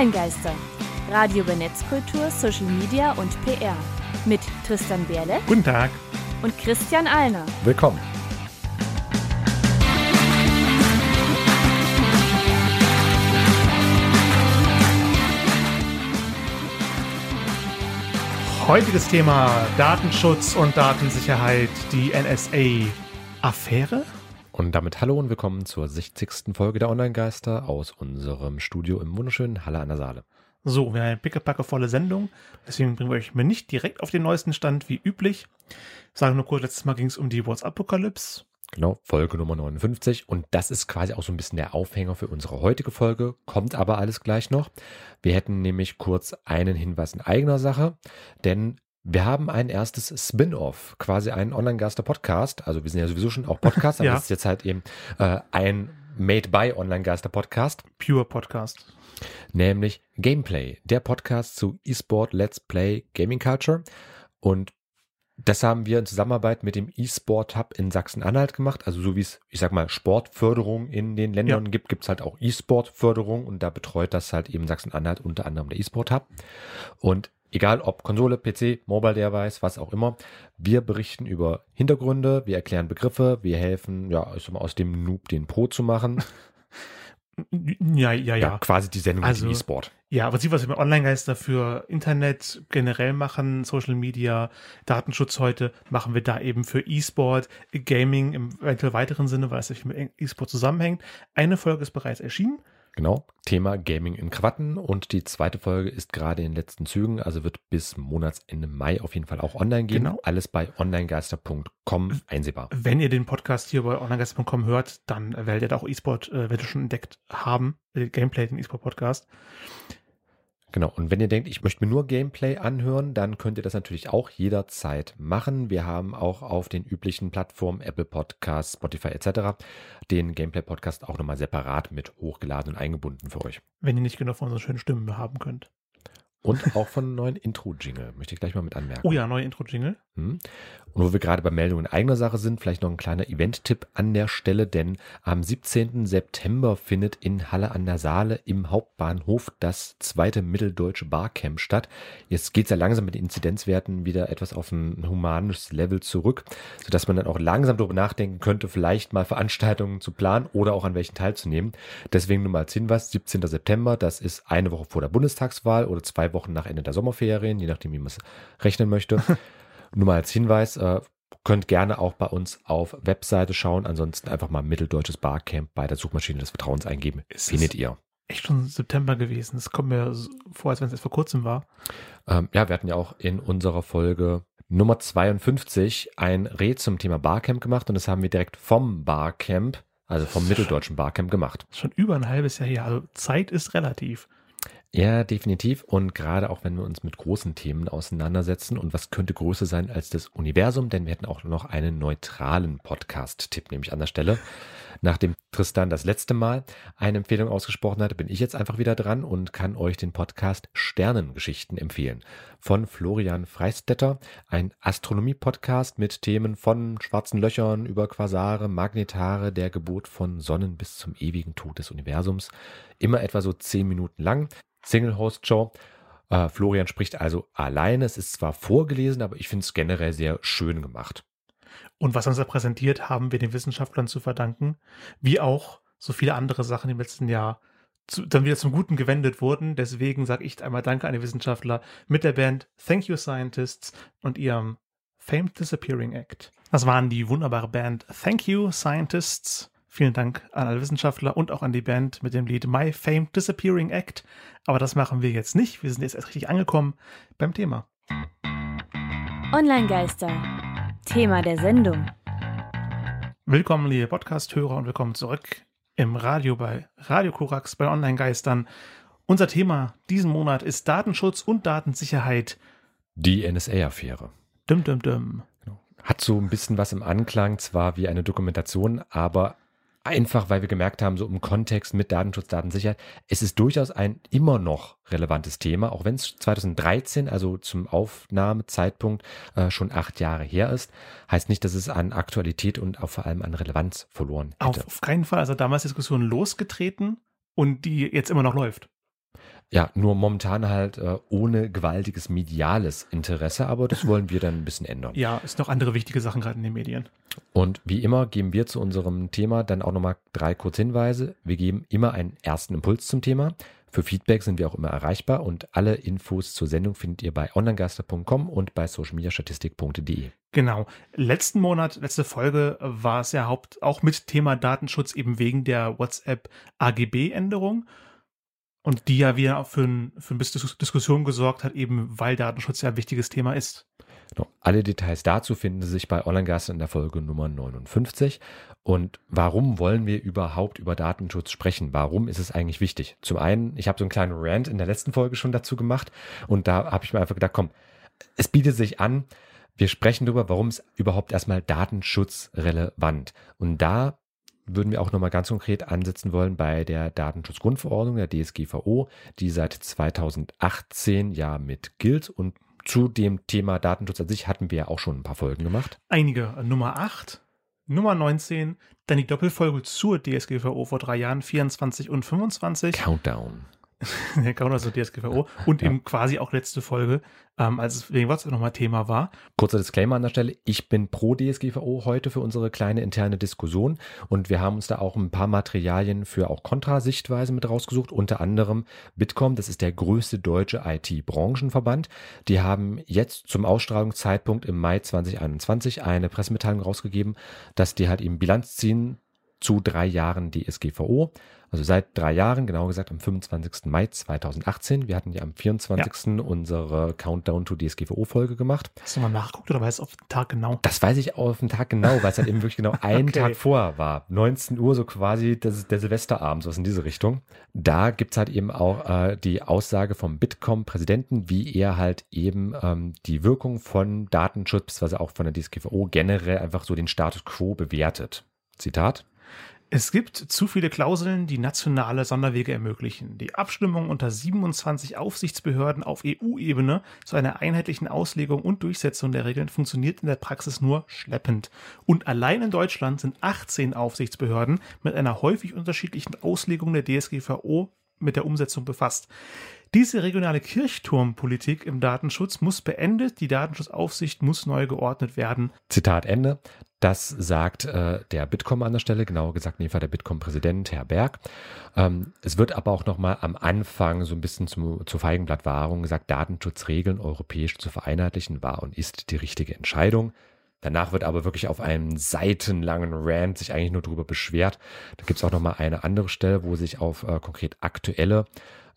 Online-Geister. Radio über Netzkultur, Social Media und PR. Mit Tristan Berle Guten Tag. und Christian Alner. Willkommen. Heutiges Thema Datenschutz und Datensicherheit, die NSA-Affäre. Und damit hallo und willkommen zur 60. Folge der Online-Geister aus unserem Studio im wunderschönen Halle an der Saale. So, wir haben eine pickepackevolle Sendung, deswegen bringen wir euch mal nicht direkt auf den neuesten Stand wie üblich. Ich sage nur kurz, letztes Mal ging es um die WhatsApp-Apokalypse. Genau, Folge Nummer 59. Und das ist quasi auch so ein bisschen der Aufhänger für unsere heutige Folge. Kommt aber alles gleich noch. Wir hätten nämlich kurz einen Hinweis in eigener Sache, denn wir haben ein erstes Spin-off, quasi einen Online-Geister-Podcast. Also wir sind ja sowieso schon auch Podcast, aber Ja. das ist jetzt halt eben äh, ein Made-by Online-Geister-Podcast. Pure Podcast. nämlich Gameplay, der Podcast zu E-Sport Let's Play Gaming Culture. Und das haben wir in Zusammenarbeit mit dem E-Sport Hub in Sachsen-Anhalt gemacht. Also so wie es, ich sag mal, Sportförderung in den Ländern gibt, gibt es halt auch E-Sport-Förderung und da betreut das halt eben Sachsen-Anhalt unter anderem der E-Sport Hub. Und egal ob Konsole, PC, Mobile Device, was auch immer, wir berichten über Hintergründe, wir erklären Begriffe, wir helfen, ja, ich sag mal, aus dem Noob den Pro zu machen. Ja, ja, Ja, ja. quasi die Sendung Also- mit E-Sport. Ja, aber sie, was wir mit Online-Geister für Internet generell machen, Social Media, Datenschutz heute, machen wir da eben für E-Sport, Gaming im eventuell weiteren Sinne, weil es sich mit E-Sport zusammenhängt. Eine Folge ist bereits erschienen. Genau, Thema Gaming in Krawatten und die zweite Folge ist gerade in den letzten Zügen, also wird bis Monatsende Mai auf jeden Fall auch online gehen. Genau. Alles bei onlinegeister.com einsehbar. Wenn ihr den Podcast hier bei onlinegeister.com hört, dann werdet ihr auch E-Sport, äh, werdet ihr schon entdeckt haben, äh, Gameplay, den E-Sport-Podcast. Genau, und wenn ihr denkt, ich möchte mir nur Gameplay anhören, dann könnt ihr das natürlich auch jederzeit machen. Wir haben auch auf den üblichen Plattformen Apple Podcasts, Spotify etc. den Gameplay-Podcast auch nochmal separat mit hochgeladen und eingebunden für euch. Wenn ihr nicht genug von unseren schönen Stimmen haben könnt. Und auch von einem neuen Intro-Jingle, möchte ich gleich mal mit anmerken. Oh ja, neue Intro-Jingle. Hm. Und wo wir gerade bei Meldungen in eigener Sache sind, vielleicht noch ein kleiner Event-Tipp an der Stelle, denn am 17. September findet in Halle an der Saale im Hauptbahnhof das zweite Mitteldeutsche Barcamp statt. Jetzt geht es ja langsam mit den Inzidenzwerten wieder etwas auf ein humanes Level zurück, sodass man dann auch langsam darüber nachdenken könnte, vielleicht mal Veranstaltungen zu planen oder auch an welchen teilzunehmen. Deswegen nur mal als Hinweis, 17. September, das ist eine Woche vor der Bundestagswahl oder zwei Wochen nach Ende der Sommerferien, je nachdem, wie man es rechnen möchte. Nur mal als Hinweis, äh, könnt gerne auch bei uns auf Webseite schauen. Ansonsten einfach mal Mitteldeutsches Barcamp bei der Suchmaschine des Vertrauens eingeben. Ist Findet ihr. Echt schon September gewesen. Es kommt mir so vor, als wenn es erst vor kurzem war. Ähm, ja, wir hatten ja auch in unserer Folge Nummer 52 ein Rät zum Thema Barcamp gemacht und das haben wir direkt vom Barcamp, also vom Mitteldeutschen Barcamp gemacht. Schon über ein halbes Jahr her. Also Zeit ist relativ. Ja, definitiv. Und gerade auch wenn wir uns mit großen Themen auseinandersetzen und was könnte größer sein als das Universum, denn wir hätten auch noch einen neutralen Podcast-Tipp, nämlich an der Stelle. Nachdem Tristan das letzte Mal eine Empfehlung ausgesprochen hatte, bin ich jetzt einfach wieder dran und kann euch den Podcast Sternengeschichten empfehlen. Von Florian Freistetter, ein Astronomie-Podcast mit Themen von schwarzen Löchern über Quasare, Magnetare, der Geburt von Sonnen bis zum ewigen Tod des Universums. Immer etwa so zehn Minuten lang. Single-Host-Show. Äh, Florian spricht also alleine. Es ist zwar vorgelesen, aber ich finde es generell sehr schön gemacht. Und was uns da präsentiert, haben wir den Wissenschaftlern zu verdanken, wie auch so viele andere Sachen im letzten Jahr zu, dann wieder zum Guten gewendet wurden. Deswegen sage ich einmal Danke an die Wissenschaftler mit der Band Thank You Scientists und ihrem Famed Disappearing Act. Das waren die wunderbare Band Thank You Scientists. Vielen Dank an alle Wissenschaftler und auch an die Band mit dem Lied My Famed Disappearing Act. Aber das machen wir jetzt nicht. Wir sind jetzt erst richtig angekommen beim Thema. Online-Geister. Thema der Sendung. Willkommen, liebe Podcast-Hörer, und willkommen zurück im Radio bei Radio Korax bei Online-Geistern. Unser Thema diesen Monat ist Datenschutz und Datensicherheit. Die NSA-Affäre. Düm, düm, düm. Hat so ein bisschen was im Anklang, zwar wie eine Dokumentation, aber einfach, weil wir gemerkt haben, so im Kontext mit Datenschutz, Datensicherheit, es ist durchaus ein immer noch relevantes Thema, auch wenn es 2013, also zum Aufnahmezeitpunkt, äh, schon acht Jahre her ist, heißt nicht, dass es an Aktualität und auch vor allem an Relevanz verloren Auf, hätte. auf keinen Fall. Also damals Diskussion losgetreten und die jetzt immer noch läuft. Ja, nur momentan halt äh, ohne gewaltiges mediales Interesse, aber das wollen wir dann ein bisschen ändern. Ja, ist noch andere wichtige Sachen gerade in den Medien. Und wie immer geben wir zu unserem Thema dann auch nochmal drei Kurzhinweise. Wir geben immer einen ersten Impuls zum Thema. Für Feedback sind wir auch immer erreichbar und alle Infos zur Sendung findet ihr bei onlinegeister.com und bei socialmediastatistik.de. Genau. Letzten Monat, letzte Folge war es ja haupt auch mit Thema Datenschutz eben wegen der WhatsApp AGB-Änderung. Und die ja wieder für ein, für ein bisschen Diskussion gesorgt hat, eben weil Datenschutz ja ein wichtiges Thema ist. Genau. Alle Details dazu finden Sie sich bei Online-Gast in der Folge Nummer 59. Und warum wollen wir überhaupt über Datenschutz sprechen? Warum ist es eigentlich wichtig? Zum einen, ich habe so einen kleinen Rant in der letzten Folge schon dazu gemacht und da habe ich mir einfach gedacht, komm, es bietet sich an, wir sprechen darüber, warum es überhaupt erstmal datenschutzrelevant. Und da würden wir auch nochmal ganz konkret ansetzen wollen bei der Datenschutzgrundverordnung, der DSGVO, die seit 2018 ja mit gilt. Und zu dem Thema Datenschutz an sich hatten wir ja auch schon ein paar Folgen gemacht. Einige. Nummer 8, Nummer 19, dann die Doppelfolge zur DSGVO vor drei Jahren, 24 und 25. Countdown. Countdown zur DSGVO und ja. eben quasi auch letzte Folge, ähm, als es wegen WhatsApp nochmal Thema war. Kurzer Disclaimer an der Stelle, ich bin pro DSGVO heute für unsere kleine interne Diskussion und wir haben uns da auch ein paar Materialien für auch Kontrasichtweise mit rausgesucht, unter anderem Bitkom, das ist der größte deutsche IT-Branchenverband. Die haben jetzt zum Ausstrahlungszeitpunkt im Mai 2021 eine Pressemitteilung rausgegeben, dass die halt eben Bilanz ziehen zu drei Jahren DSGVO. Also seit drei Jahren, genau gesagt am 25. Mai 2018. Wir hatten ja am 24. Ja. unsere Countdown to DSGVO-Folge gemacht. Hast du mal nachgeguckt oder weißt du auf den Tag genau? Das weiß ich auf den Tag genau, weil es halt eben wirklich genau einen okay. Tag vorher war. 19 Uhr, so quasi das der Silvesterabend, so was in diese Richtung. Da gibt's halt eben auch äh, die Aussage vom Bitkom-Präsidenten, wie er halt eben ähm, die Wirkung von Datenschutz, beziehungsweise auch von der DSGVO generell einfach so den Status quo bewertet. Zitat. Es gibt zu viele Klauseln, die nationale Sonderwege ermöglichen. Die Abstimmung unter 27 Aufsichtsbehörden auf EU-Ebene zu einer einheitlichen Auslegung und Durchsetzung der Regeln funktioniert in der Praxis nur schleppend. Und allein in Deutschland sind 18 Aufsichtsbehörden mit einer häufig unterschiedlichen Auslegung der DSGVO mit der Umsetzung befasst. Diese regionale Kirchturmpolitik im Datenschutz muss beendet, die Datenschutzaufsicht muss neu geordnet werden. Zitat Ende. Das sagt äh, der Bitkom an der Stelle, genauer gesagt in dem Fall der Bitkom-Präsident, Herr Berg. Ähm, es wird aber auch nochmal am Anfang so ein bisschen zum, zur Feigenblattwahrung gesagt, Datenschutzregeln europäisch zu vereinheitlichen war und ist die richtige Entscheidung. Danach wird aber wirklich auf einem seitenlangen Rant sich eigentlich nur darüber beschwert. Da gibt es auch nochmal eine andere Stelle, wo sich auf äh, konkret aktuelle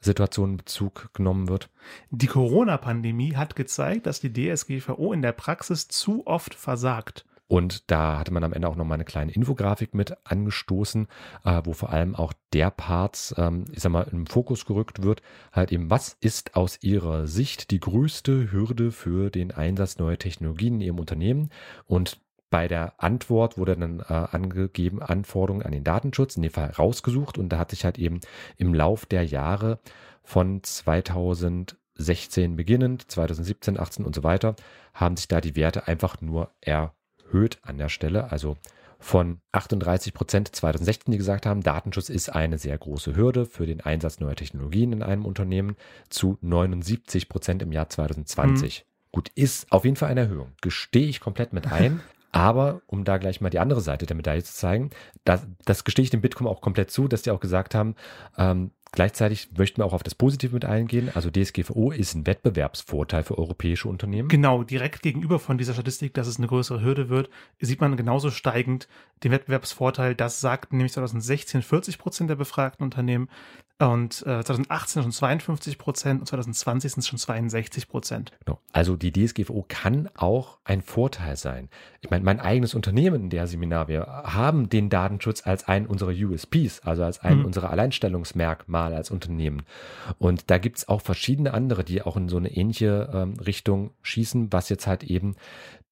Situationen Bezug genommen wird. Die Corona-Pandemie hat gezeigt, dass die DSGVO in der Praxis zu oft versagt. Und da hatte man am Ende auch nochmal eine kleine Infografik mit angestoßen, äh, wo vor allem auch der Part, ähm, ich sag mal, im Fokus gerückt wird, halt eben, was ist aus Ihrer Sicht die größte Hürde für den Einsatz neuer Technologien in Ihrem Unternehmen? Und bei der Antwort wurde dann äh, angegeben Anforderungen an den Datenschutz, in dem Fall rausgesucht und da hat sich halt eben im Lauf der Jahre von 2016 beginnend, 2017, 18 und so weiter, haben sich da die Werte einfach nur erhöht an der Stelle. Also von 38 Prozent 2016, die gesagt haben, Datenschutz ist eine sehr große Hürde für den Einsatz neuer Technologien in einem Unternehmen, zu 79 Prozent im Jahr 2020. Mhm. Gut, ist auf jeden Fall eine Erhöhung. Gestehe ich komplett mit ein. Aber um da gleich mal die andere Seite der Medaille zu zeigen, das, das gestehe ich dem Bitkom auch komplett zu, dass die auch gesagt haben, ähm, Gleichzeitig möchten wir auch auf das Positive mit eingehen. Also DSGVO ist ein Wettbewerbsvorteil für europäische Unternehmen. Genau, direkt gegenüber von dieser Statistik, dass es eine größere Hürde wird, sieht man genauso steigend den Wettbewerbsvorteil. Das sagt nämlich 2016 40 Prozent der befragten Unternehmen und äh, 2018 schon 52 Prozent und 2020 sind es schon 62 Prozent. Genau. Also die DSGVO kann auch ein Vorteil sein. Ich meine, mein eigenes Unternehmen, in der Seminar, wir haben den Datenschutz als einen unserer USPs, also als einen mhm. unserer Alleinstellungsmerkmale als Unternehmen. Und da gibt es auch verschiedene andere, die auch in so eine ähnliche ähm, Richtung schießen, was jetzt halt eben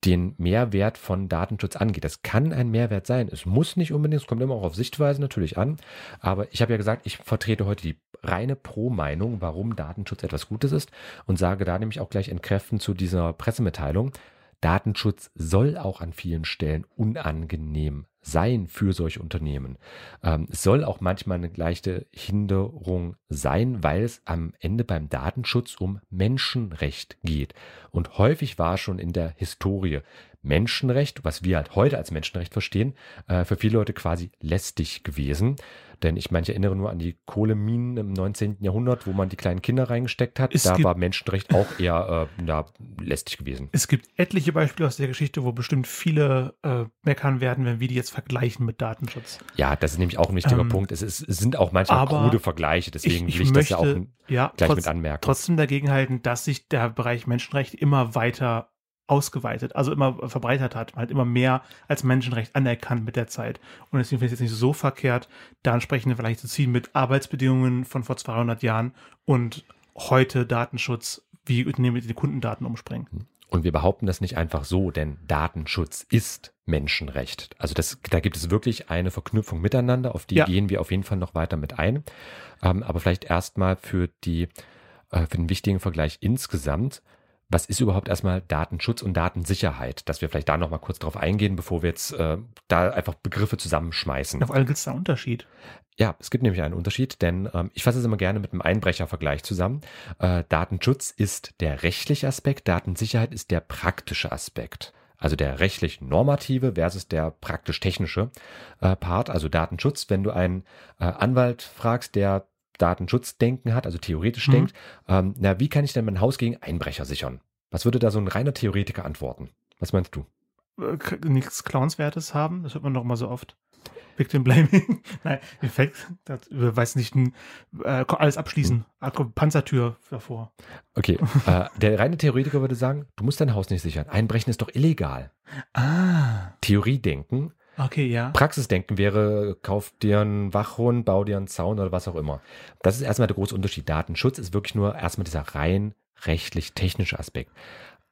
den Mehrwert von Datenschutz angeht. Das kann ein Mehrwert sein. Es muss nicht unbedingt, es kommt immer auch auf Sichtweise natürlich an. Aber ich habe ja gesagt, ich vertrete heute die reine Pro-Meinung, warum Datenschutz etwas Gutes ist und sage da nämlich auch gleich entkräftend zu dieser Pressemitteilung, Datenschutz soll auch an vielen Stellen unangenehm sein für solche Unternehmen. Ähm, es soll auch manchmal eine leichte Hinderung sein, weil es am Ende beim Datenschutz um Menschenrecht geht. Und häufig war schon in der Historie Menschenrecht, was wir halt heute als Menschenrecht verstehen, äh, für viele Leute quasi lästig gewesen. Denn ich meine, ich erinnere nur an die Kohleminen im 19. Jahrhundert, wo man die kleinen Kinder reingesteckt hat. Es da war Menschenrecht auch eher äh, ja, lästig gewesen. Es gibt etliche Beispiele aus der Geschichte, wo bestimmt viele äh, meckern werden, wenn wir die jetzt vergleichen mit Datenschutz. Ja, das ist nämlich auch ein wichtiger Ähm, Punkt. Es, ist, es sind auch manchmal aber krude Vergleiche, deswegen ich, will ich ich das möchte ja auch ja, gleich trotz, mit anmerken. trotzdem dagegen halten, dass sich der Bereich Menschenrecht immer weiter ausgeweitet, also immer verbreitert hat, halt immer mehr als Menschenrecht anerkannt mit der Zeit. Und deswegen finde ich es jetzt nicht so verkehrt, da entsprechende vielleicht zu ziehen mit Arbeitsbedingungen von vor 200 Jahren und heute Datenschutz, wie Unternehmen mit den Kundendaten umspringen. Und wir behaupten das nicht einfach so, denn Datenschutz ist Menschenrecht. Also das, da gibt es wirklich eine Verknüpfung miteinander, auf die Ja. gehen wir auf jeden Fall noch weiter mit ein. Ähm, aber vielleicht erstmal für die, äh, für den wichtigen Vergleich insgesamt. Was ist überhaupt erstmal Datenschutz und Datensicherheit? Dass wir vielleicht da nochmal kurz drauf eingehen, bevor wir jetzt äh, da einfach Begriffe zusammenschmeißen. Auf allem gibt es da einen Unterschied. Ja, es gibt nämlich einen Unterschied, denn ähm, ich fasse es immer gerne mit einem Einbrechervergleich zusammen. Äh, Datenschutz ist der rechtliche Aspekt, Datensicherheit ist der praktische Aspekt. Also der rechtlich normative versus der praktisch technische äh, Part, also Datenschutz. Wenn du einen äh, Anwalt fragst, der Datenschutzdenken hat, also theoretisch Mhm. denkt, ähm, na, wie kann ich denn mein Haus gegen Einbrecher sichern? Was würde da so ein reiner Theoretiker antworten? Was meinst du? Äh, nichts Clownswertes haben, das hört man doch mal so oft. Victim Blaming. Nein, mir fällt, das, weiß nicht, ein, äh, alles abschließen. Komm, Panzertür davor. Okay, äh, der reine Theoretiker würde sagen, du musst dein Haus nicht sichern. Einbrechen ist doch illegal. Ah, Theoriedenken okay, ja. Praxisdenken wäre, kauf dir einen Wachhund, bau dir einen Zaun oder was auch immer. Das ist erstmal der große Unterschied. Datenschutz ist wirklich nur erstmal dieser rein rechtlich-technische Aspekt.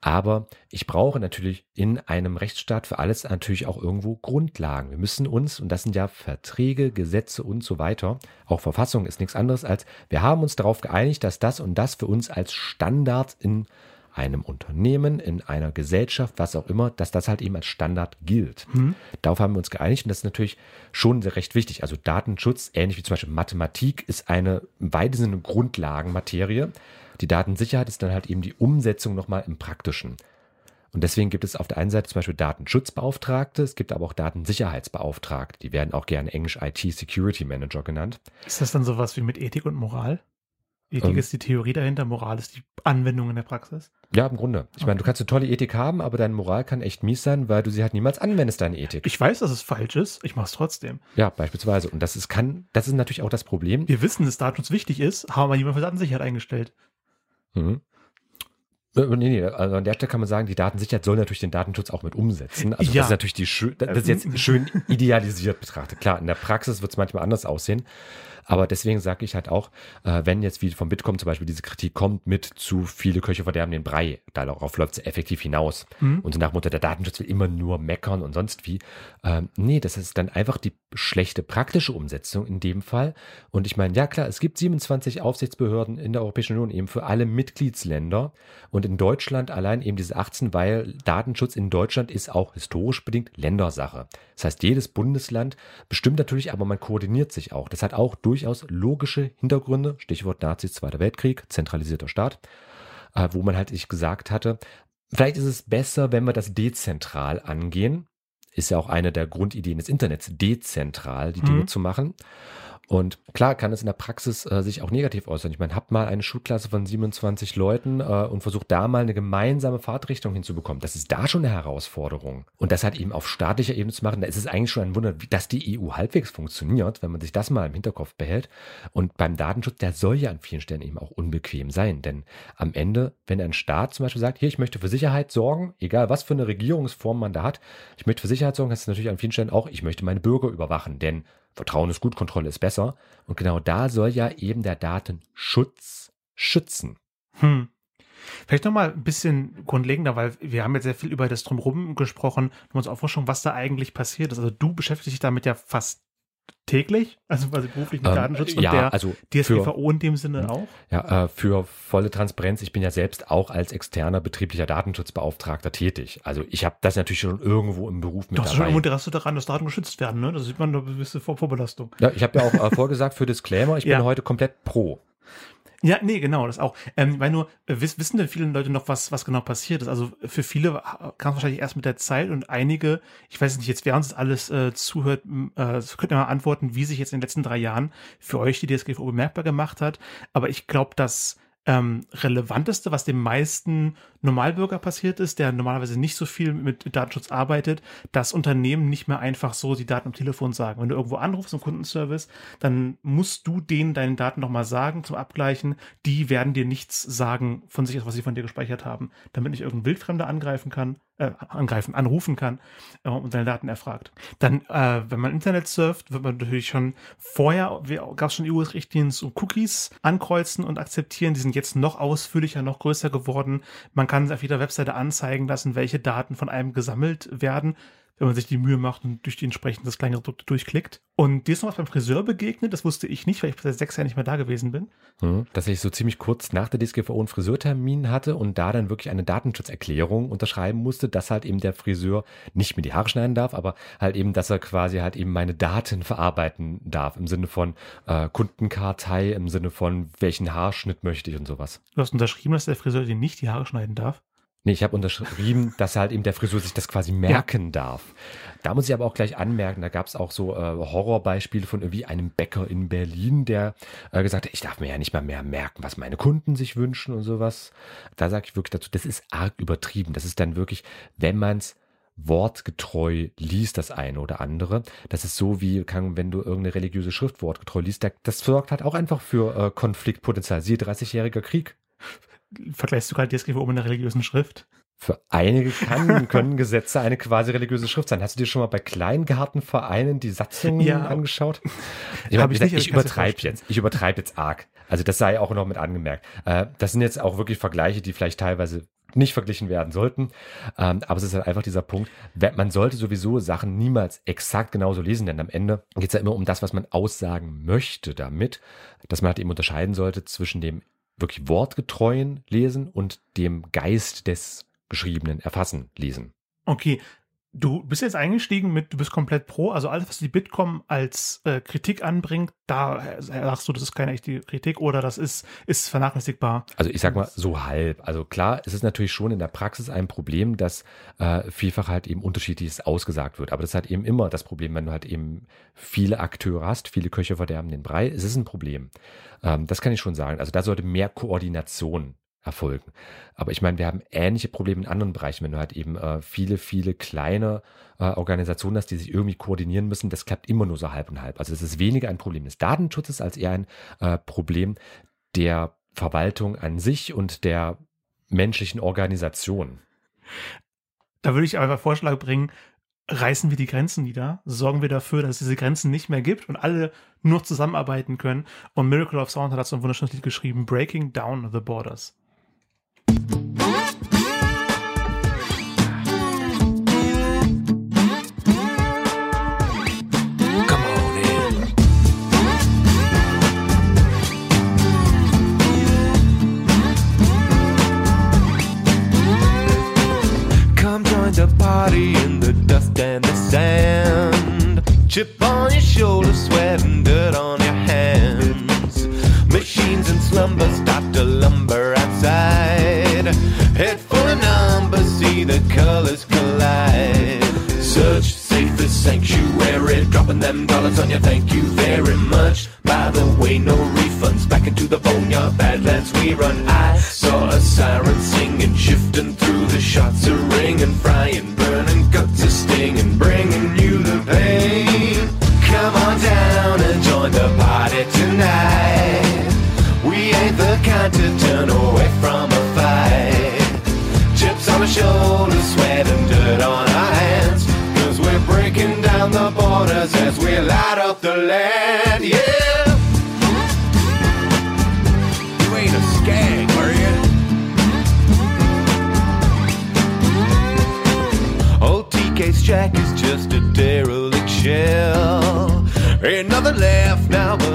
Aber ich brauche natürlich in einem Rechtsstaat für alles natürlich auch irgendwo Grundlagen. Wir müssen uns, und das sind ja Verträge, Gesetze und so weiter, auch Verfassung ist nichts anderes als, wir haben uns darauf geeinigt, dass das und das für uns als Standard in einem Unternehmen, in einer Gesellschaft, was auch immer, dass das halt eben als Standard gilt. Hm? Darauf haben wir uns geeinigt und das ist natürlich schon sehr recht wichtig. Also Datenschutz, ähnlich wie zum Beispiel Mathematik, ist eine im weitesten Sinne Grundlagenmaterie. Die Datensicherheit ist dann halt eben die Umsetzung nochmal im Praktischen. Und deswegen gibt es auf der einen Seite zum Beispiel Datenschutzbeauftragte, es gibt aber auch Datensicherheitsbeauftragte. Die werden auch gerne englisch IT Security Manager genannt. Ist das dann sowas wie mit Ethik und Moral? Ethik Ähm. ist die Theorie dahinter, Moral ist die Anwendung in der Praxis. Ja, im Grunde. Ich meine, du kannst eine tolle Ethik haben, aber deine Moral kann echt mies sein, weil du sie halt niemals anwendest, deine Ethik. Ich weiß, dass es falsch ist, ich mache es trotzdem. ja, beispielsweise. Und das ist, kann, das ist natürlich auch das Problem. Wir wissen, dass Datenschutz wichtig ist, haben aber jemand für Datensicherheit eingestellt. Mhm. Äh, Nee, nee, also an der Stelle kann man sagen, die Datensicherheit soll natürlich den Datenschutz auch mit umsetzen. Also Ja. das ist natürlich die schön, das ist jetzt schön idealisiert betrachtet. Klar, in der Praxis wird es manchmal anders aussehen. Aber deswegen sage ich halt auch, äh, wenn jetzt wie vom Bitkom zum Beispiel diese Kritik kommt mit zu viele Köche verderben den Brei, darauf läuft es effektiv hinaus. Mhm. Und so nach Motto, der Datenschutz will immer nur meckern und sonst wie. Ähm, nee, das ist dann einfach die schlechte praktische Umsetzung in dem Fall. Und ich meine, ja klar, es gibt 27 Aufsichtsbehörden in der Europäischen Union eben für alle Mitgliedsländer. Und in Deutschland allein eben diese 18, weil Datenschutz in Deutschland ist auch historisch bedingt Ländersache. Das heißt, jedes Bundesland bestimmt natürlich, aber man koordiniert sich auch. Das hat auch durchaus logische Hintergründe. Stichwort Nazis, Zweiter Weltkrieg, zentralisierter Staat, äh, wo man halt sich gesagt hatte, vielleicht ist es besser, wenn wir das dezentral angehen. Ist ja auch eine der Grundideen des Internets, dezentral die Dinge Mhm. zu machen. Und klar kann es in der Praxis äh, sich auch negativ äußern. Ich meine, habt mal eine Schulklasse von 27 Leuten äh, und versucht da mal eine gemeinsame Fahrtrichtung hinzubekommen. Das ist da schon eine Herausforderung. Und das halt eben auf staatlicher Ebene zu machen, da ist es eigentlich schon ein Wunder, wie, dass die EU halbwegs funktioniert, wenn man sich das mal im Hinterkopf behält. Und beim Datenschutz, der soll ja an vielen Stellen eben auch unbequem sein. Denn am Ende, wenn ein Staat zum Beispiel sagt, hier, ich möchte für Sicherheit sorgen, egal was für eine Regierungsform man da hat, ich möchte für Sicherheit sorgen, heißt es natürlich an vielen Stellen auch, ich möchte meine Bürger überwachen. Denn Vertrauen ist gut, Kontrolle ist besser. Und genau da soll ja eben der Datenschutz schützen. Hm. Vielleicht nochmal ein bisschen grundlegender, weil wir haben jetzt sehr viel über das Drumherum gesprochen, um uns auch vorstellen, was da eigentlich passiert ist. Also du beschäftigst dich damit ja fast täglich? Also quasi beruflichen Ähm, Datenschutz und ja, der also DSGVO in dem Sinne auch? Ja, äh, für volle Transparenz, ich bin ja selbst auch als externer betrieblicher Datenschutzbeauftragter tätig. Also ich habe das natürlich schon irgendwo im Beruf mit Du hast schon dabei. immer Interesse daran, dass Daten geschützt werden, ne? Das sieht man, da du vor Vorbelastung. Ja, ich habe ja auch äh, vorgesagt für Disclaimer, ich Ja. bin heute komplett pro. Ja, nee, genau, das auch. Ähm, weil nur, äh, wiss, wissen denn viele Leute noch, was, was genau passiert ist? Also für viele kam es wahrscheinlich erst mit der Zeit und einige, ich weiß nicht, jetzt wer uns alles äh, zuhört, äh, könnt ihr mal antworten, wie sich jetzt in den letzten drei Jahren für euch die DSGVO bemerkbar gemacht hat. Aber ich glaube, das ähm, relevanteste, was dem meisten Normalbürger passiert ist, der normalerweise nicht so viel mit Datenschutz arbeitet, dass Unternehmen nicht mehr einfach so die Daten am Telefon sagen. Wenn du irgendwo anrufst im Kundenservice, dann musst du denen deine Daten nochmal sagen zum Abgleichen. Die werden dir nichts sagen von sich aus, was sie von dir gespeichert haben, damit nicht irgendein Wildfremder angreifen kann, äh, angreifen, anrufen kann äh, und deine Daten erfragt. Dann, äh, wenn man Internet surft, wird man natürlich schon vorher, gab es schon EU-Richtlinien zu Cookies ankreuzen und akzeptieren. Die sind jetzt noch ausführlicher, noch größer geworden. Man kann auf jeder Webseite anzeigen lassen, welche Daten von einem gesammelt werden, wenn man sich die Mühe macht und durch die entsprechend das Kleingedruckte durchklickt. Und dir ist noch was beim Friseur begegnet, das wusste ich nicht, weil ich seit sechs Jahren nicht mehr da gewesen bin. Hm, Dass ich so ziemlich kurz nach der DSGVO einen Friseurtermin hatte und da dann wirklich eine Datenschutzerklärung unterschreiben musste, dass halt eben der Friseur nicht mehr die Haare schneiden darf, aber halt eben, dass er quasi halt eben meine Daten verarbeiten darf im Sinne von äh, Kundenkartei, im Sinne von welchen Haarschnitt möchte ich und sowas. Du hast unterschrieben, dass der Friseur dir nicht die Haare schneiden darf. Nee, ich habe unterschrieben, dass halt eben der Friseur sich das quasi merken darf. Da muss ich aber auch gleich anmerken, da gab es auch so äh, Horrorbeispiele von irgendwie einem Bäcker in Berlin, der äh, gesagt hat, ich darf mir ja nicht mal mehr merken, was meine Kunden sich wünschen und sowas. Da sage ich wirklich dazu, das ist arg übertrieben. Das ist dann wirklich, wenn man es wortgetreu liest, das eine oder andere. Das ist so wie, kann, wenn du irgendeine religiöse Schrift wortgetreu liest, da- das sorgt halt auch einfach für äh, Konfliktpotenzial. Siehe 30-jähriger Krieg. Vergleichst du gerade DSGVO mit einer religiösen Schrift? Für einige kann, können Gesetze eine quasi religiöse Schrift sein. Hast du dir schon mal bei Kleingartenvereinen die Satzungen Ja. angeschaut? Ich, meine, ich ich, nicht, übertreibe jetzt. Ich übertreibe jetzt arg. Also das sei auch noch mit angemerkt. Äh, das sind jetzt auch wirklich Vergleiche, die vielleicht teilweise nicht verglichen werden sollten. Ähm, aber es ist halt einfach dieser Punkt, man sollte sowieso Sachen niemals exakt genauso lesen, denn am Ende geht es ja immer um das, was man aussagen möchte damit, dass man halt eben unterscheiden sollte zwischen dem wirklich wortgetreuen Lesen und dem Geist des geschriebenen Erfassen lesen. Okay, du bist jetzt eingestiegen mit, du bist komplett pro, also alles, was die Bitkom als äh, Kritik anbringt, da sagst du, das ist keine echte Kritik oder das ist, ist vernachlässigbar. Also ich sag mal so halb. Also klar, es ist natürlich schon in der Praxis ein Problem, dass äh, vielfach halt eben unterschiedliches ausgesagt wird. Aber das ist halt eben immer das Problem, wenn du halt eben viele Akteure hast, viele Köche verderben den Brei. Es ist ein Problem. Ähm, das kann ich schon sagen. Also da sollte mehr Koordination erfolgen. Aber ich meine, wir haben ähnliche Probleme in anderen Bereichen, wenn du halt eben äh, viele, viele kleine äh, Organisationen hast, die sich irgendwie koordinieren müssen. Das klappt immer nur so halb und halb. Also es ist weniger ein Problem des Datenschutzes als eher ein äh, Problem der Verwaltung an sich und der menschlichen Organisation. Da würde ich einfach Vorschlag bringen, reißen wir die Grenzen nieder, sorgen wir dafür, dass es diese Grenzen nicht mehr gibt und alle nur zusammenarbeiten können. Und Miracle of Sound hat dazu ein wunderschönes Lied geschrieben, Breaking Down the Borders. Chip on your shoulder, sweat and dirt on your hands. Machines in slumber start to lumber outside. Head full of numbers, see the colors collide. Search safest sanctuary, dropping them dollars on you. Thank you very much. By the way, no refunds. Back into the boneyard, badlands we run.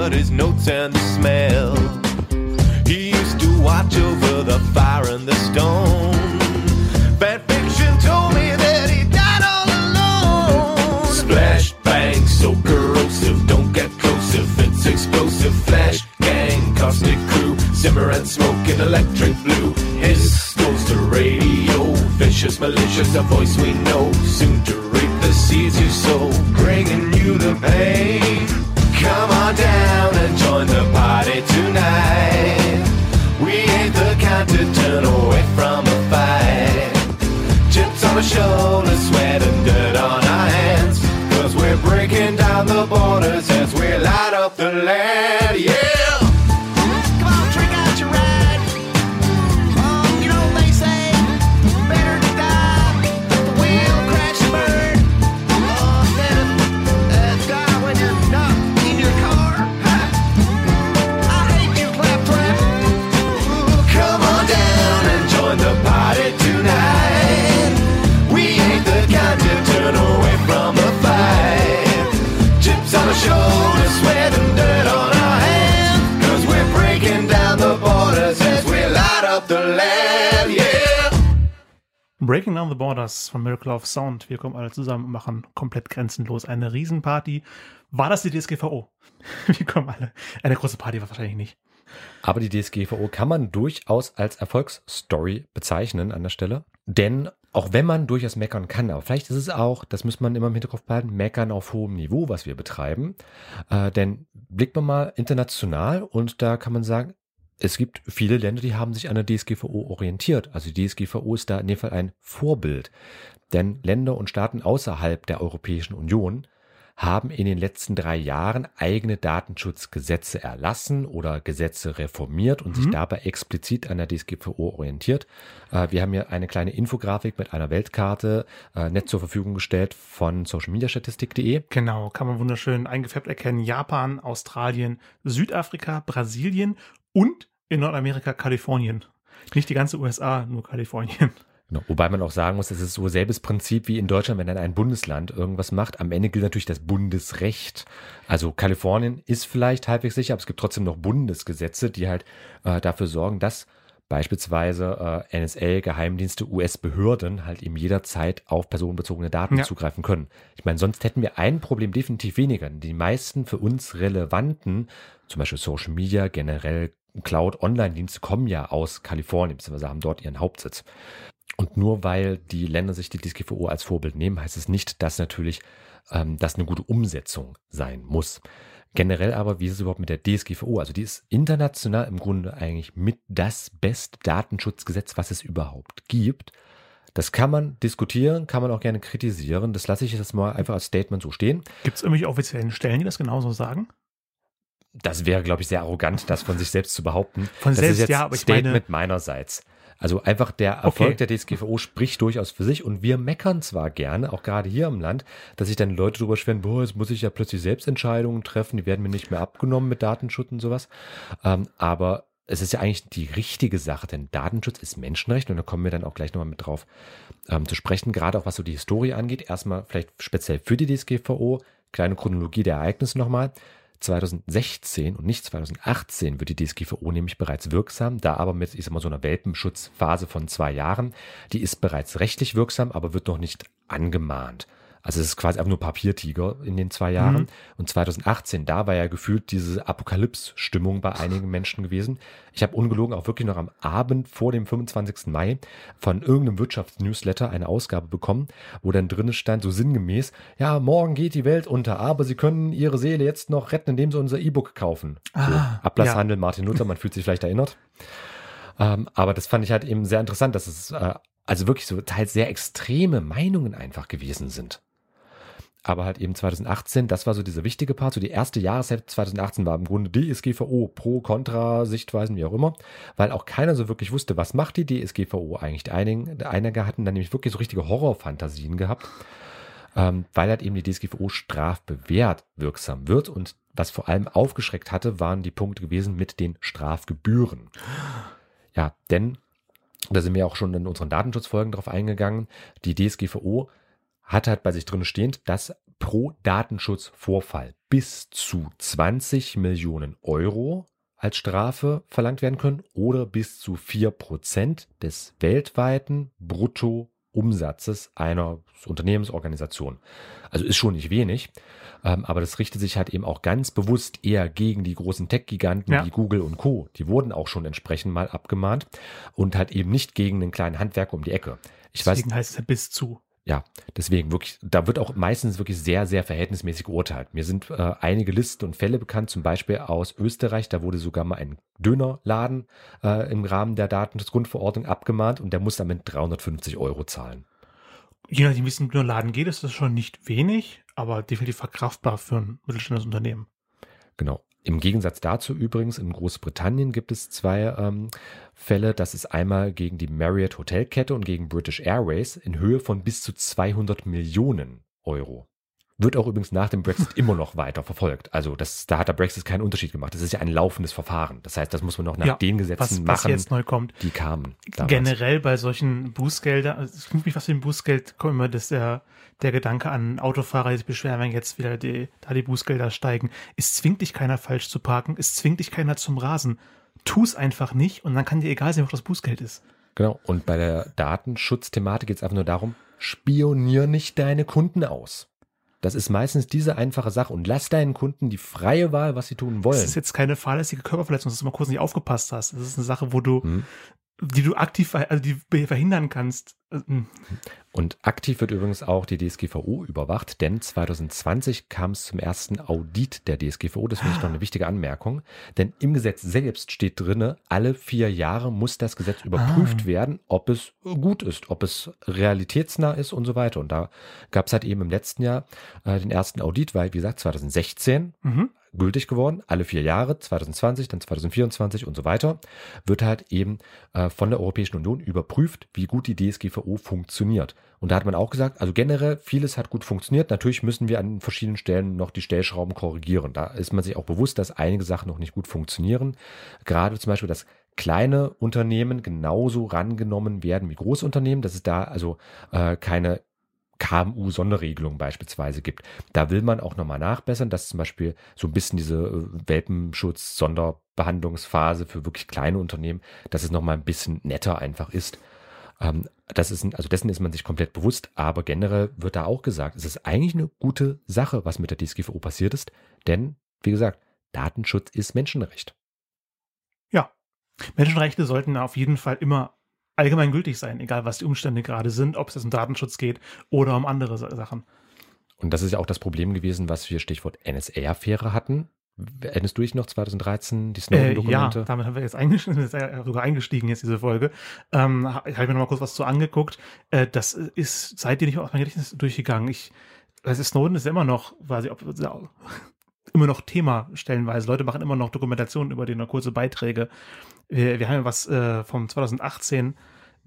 But his notes and the smell. He used to watch over the fire and the stone. Fan fiction told me that he died all alone. Splash, bang, so corrosive. Don't get close if it's explosive. Flash, gang, caustic crew. Simmer and smoke in electric blue. His goes to radio. Vicious, malicious, a voice we know. Soon to reap the seeds you sow. Bringing you the pain. The kind to turn away from a fight. Chips on our shoulders, sweat and dirt on our hands. Cause we're breaking down the borders as we light up the land. Yeah! Breaking Down the Borders von Miracle of Sound. Wir kommen alle zusammen und machen komplett grenzenlos eine Riesenparty. War das die DSGVO? Wir kommen alle. Eine große Party war wahrscheinlich nicht. Aber die DSGVO kann man durchaus als Erfolgsstory bezeichnen an der Stelle. Denn auch wenn man durchaus meckern kann, aber vielleicht ist es auch, das muss man immer im Hinterkopf behalten, meckern auf hohem Niveau, was wir betreiben. Äh, denn blickt man mal international und da kann man sagen, es gibt viele Länder, die haben sich an der DSGVO orientiert. Also die DSGVO ist da in dem Fall ein Vorbild. Denn Länder und Staaten außerhalb der Europäischen Union haben in den letzten drei Jahren eigene Datenschutzgesetze erlassen oder Gesetze reformiert und sich dabei explizit an der DSGVO orientiert. Äh, wir haben hier eine kleine Infografik mit einer Weltkarte äh, nett zur Verfügung gestellt von socialmediastatistik.de. Genau, kann man wunderschön eingefärbt erkennen. Japan, Australien, Südafrika, Brasilien und in Nordamerika Kalifornien. Nicht die ganze USA, nur Kalifornien. Genau. Wobei man auch sagen muss, es ist so selbes Prinzip wie in Deutschland, wenn dann ein Bundesland irgendwas macht. Am Ende gilt natürlich das Bundesrecht. Also Kalifornien ist vielleicht halbwegs sicher, aber es gibt trotzdem noch Bundesgesetze, die halt äh, dafür sorgen, dass beispielsweise äh, NSA, Geheimdienste, US-Behörden halt eben jederzeit auf personenbezogene Daten Ja. zugreifen können. Ich meine, sonst hätten wir ein Problem definitiv weniger. Die meisten für uns relevanten, zum Beispiel Social Media, generell Cloud-Online-Dienste kommen ja aus Kalifornien, beziehungsweise haben dort ihren Hauptsitz. Und nur weil die Länder sich die DSGVO als Vorbild nehmen, heißt es nicht, dass natürlich ähm, das eine gute Umsetzung sein muss. Generell aber, wie ist es überhaupt mit der DSGVO? Also die ist international im Grunde eigentlich mit das beste Datenschutzgesetz, was es überhaupt gibt. Das kann man diskutieren, kann man auch gerne kritisieren. Das lasse ich jetzt mal einfach als Statement so stehen. Gibt es irgendwelche offiziellen Stellen, die das genauso sagen? Das wäre, glaube ich, sehr arrogant, das von sich selbst zu behaupten. Von das selbst, ist jetzt ja, aber ich Statement meine- meinerseits. Also einfach der Erfolg Okay. der DSGVO spricht durchaus für sich und wir meckern zwar gerne, auch gerade hier im Land, dass sich dann Leute drüber schweren, boah, jetzt muss ich ja plötzlich Selbstentscheidungen treffen, die werden mir nicht mehr abgenommen mit Datenschutz und sowas. Ähm, aber es ist ja eigentlich die richtige Sache, denn Datenschutz ist Menschenrecht und da kommen wir dann auch gleich nochmal mit drauf ähm, zu sprechen, gerade auch was so die Historie angeht. Erstmal vielleicht speziell für die DSGVO, kleine Chronologie der Ereignisse nochmal. 2016 und nicht 2018 wird die DSGVO nämlich bereits wirksam, da aber mit, ich sag mal, so einer Welpenschutzphase von zwei Jahren. Die ist bereits rechtlich wirksam, aber wird noch nicht angemahnt. Also es ist quasi einfach nur Papiertiger in den zwei Jahren. Mhm. Und 2018, da war ja gefühlt diese Apokalypse-Stimmung bei einigen Menschen gewesen. Ich habe ungelogen auch wirklich noch am Abend vor dem 25. Mai von irgendeinem Wirtschaftsnewsletter eine Ausgabe bekommen, wo dann drin stand, so sinngemäß, ja, morgen geht die Welt unter, aber Sie können Ihre Seele jetzt noch retten, indem Sie unser E-Book kaufen. Ah, so, Ablasshandel Martin Luther, man fühlt sich vielleicht erinnert. Ähm, aber das fand ich halt eben sehr interessant, dass es äh, also wirklich so teils sehr extreme Meinungen einfach gewesen sind. Aber halt eben 2018, das war so dieser wichtige Part. So die erste Jahreshälfte 2018 war im Grunde DSGVO, Pro, Contra, Sichtweisen, wie auch immer, weil auch keiner so wirklich wusste, was macht die DSGVO eigentlich. Die einigen, einige hatten dann nämlich wirklich so richtige Horrorfantasien gehabt, ähm, weil halt eben die DSGVO strafbewehrt wirksam wird. Und was vor allem aufgeschreckt hatte, waren die Punkte gewesen mit den Strafgebühren. Ja, denn da sind wir auch schon in unseren Datenschutzfolgen drauf eingegangen. Die DSGVO hat halt bei sich drin stehend, dass pro Datenschutzvorfall bis zu 20 Millionen Euro als Strafe verlangt werden können oder bis zu 4% des weltweiten Bruttoumsatzes einer Unternehmensorganisation. Also ist schon nicht wenig, ähm, aber das richtet sich halt eben auch ganz bewusst eher gegen die großen Tech-Giganten Ja. wie Google und Co. Die wurden auch schon entsprechend mal abgemahnt und halt eben nicht gegen den kleinen Handwerker um die Ecke. Ich weiß, Deswegen heißt es ja bis zu. Ja, deswegen wirklich, da wird auch meistens wirklich sehr, sehr verhältnismäßig geurteilt. Mir sind äh, einige Listen und Fälle bekannt, zum Beispiel aus Österreich, da wurde sogar mal ein Dönerladen äh, im Rahmen der Datenschutzgrundverordnung abgemahnt und der muss damit 350 Euro zahlen. Je nachdem, wie es in einem Laden geht, ist das schon nicht wenig, aber definitiv verkraftbar für ein mittelständisches Unternehmen. Genau. Im Gegensatz dazu übrigens in Großbritannien gibt es zwei ähm, Fälle. Das ist einmal gegen die Marriott Hotelkette und gegen British Airways in Höhe von bis zu 200 Millionen Euro. Wird auch übrigens nach dem Brexit immer noch weiter verfolgt. Also das, da hat der Brexit keinen Unterschied gemacht. Das ist ja ein laufendes Verfahren. Das heißt, das muss man noch nach Ja, den Was, Gesetzen was machen, jetzt neu kommt. die kamen. damals. Generell bei solchen Bußgeldern, also es klingt mich was wie ein Bußgeld, kommt immer das, der, der Gedanke an Autofahrer, die sich beschweren, wenn jetzt wieder die, da die Bußgelder steigen. Es zwingt dich keiner falsch zu parken, es zwingt dich keiner zum Rasen. Tu es einfach nicht und dann kann dir egal sein, was das Bußgeld ist. Genau. Und bei der Datenschutzthematik geht es einfach nur darum, spionier nicht deine Kunden aus. Das ist meistens diese einfache Sache und lass deinen Kunden die freie Wahl, was sie tun wollen. Das ist jetzt keine fahrlässige Körperverletzung, dass du mal kurz nicht aufgepasst hast. Das ist eine Sache, wo du, Hm. Die du aktiv, also die verhindern kannst. Ähm, Und aktiv wird übrigens auch die DSGVO überwacht, denn 2020 kam es zum ersten Audit der DSGVO. Das finde ich noch eine wichtige Anmerkung. Denn im Gesetz selbst steht drinne, alle vier Jahre muss das Gesetz überprüft Ah. werden, ob es gut ist, ob es realitätsnah ist und so weiter. Und da gab es halt eben im letzten Jahr äh, den ersten Audit, weil, wie gesagt, 2016 Mhm. Gültig geworden, alle vier Jahre, 2020, dann 2024 und so weiter, wird halt eben äh, von der Europäischen Union überprüft, wie gut die DSGVO funktioniert. Und da hat man auch gesagt, also generell vieles hat gut funktioniert. Natürlich müssen wir an verschiedenen Stellen noch die Stellschrauben korrigieren. Da ist man sich auch bewusst, dass einige Sachen noch nicht gut funktionieren. Gerade zum Beispiel, dass kleine Unternehmen genauso rangenommen werden wie Großunternehmen, dass es da also äh, keine KMU-Sonderregelung beispielsweise gibt. Da will man auch nochmal nachbessern, dass zum Beispiel so ein bisschen diese äh, Welpenschutz-Sonderbehandlungsphase für wirklich kleine Unternehmen, dass es nochmal ein bisschen netter einfach ist. Ähm, das ist, also dessen ist man sich komplett bewusst, aber generell wird da auch gesagt, es ist eigentlich eine gute Sache, was mit der DSGVO passiert ist, denn, wie gesagt, Datenschutz ist Menschenrecht. Ja. Menschenrechte sollten auf jeden Fall immer allgemein gültig sein, egal was die Umstände gerade sind, ob es jetzt um Datenschutz geht oder um andere Sa- Sachen. Und das ist ja auch das Problem gewesen, was wir Stichwort NSA-Affäre hatten. Erinnerst du dich noch 2013, die Äh, ja, Snowden-Dokumente? damit haben wir jetzt eingestiegen, wir sogar eingestiegen jetzt diese Folge. Ähm, ha- ich habe mir noch mal kurz was zu angeguckt. Äh, das ist seitdem nicht aus meinem Gedächtnis durchgegangen. Ich, also Snowden ist ja immer noch, quasi, ob, immer noch Thema stellenweise. Leute machen immer noch Dokumentationen über den oder kurze Beiträge. Wir, wir haben ja was äh, vom 2018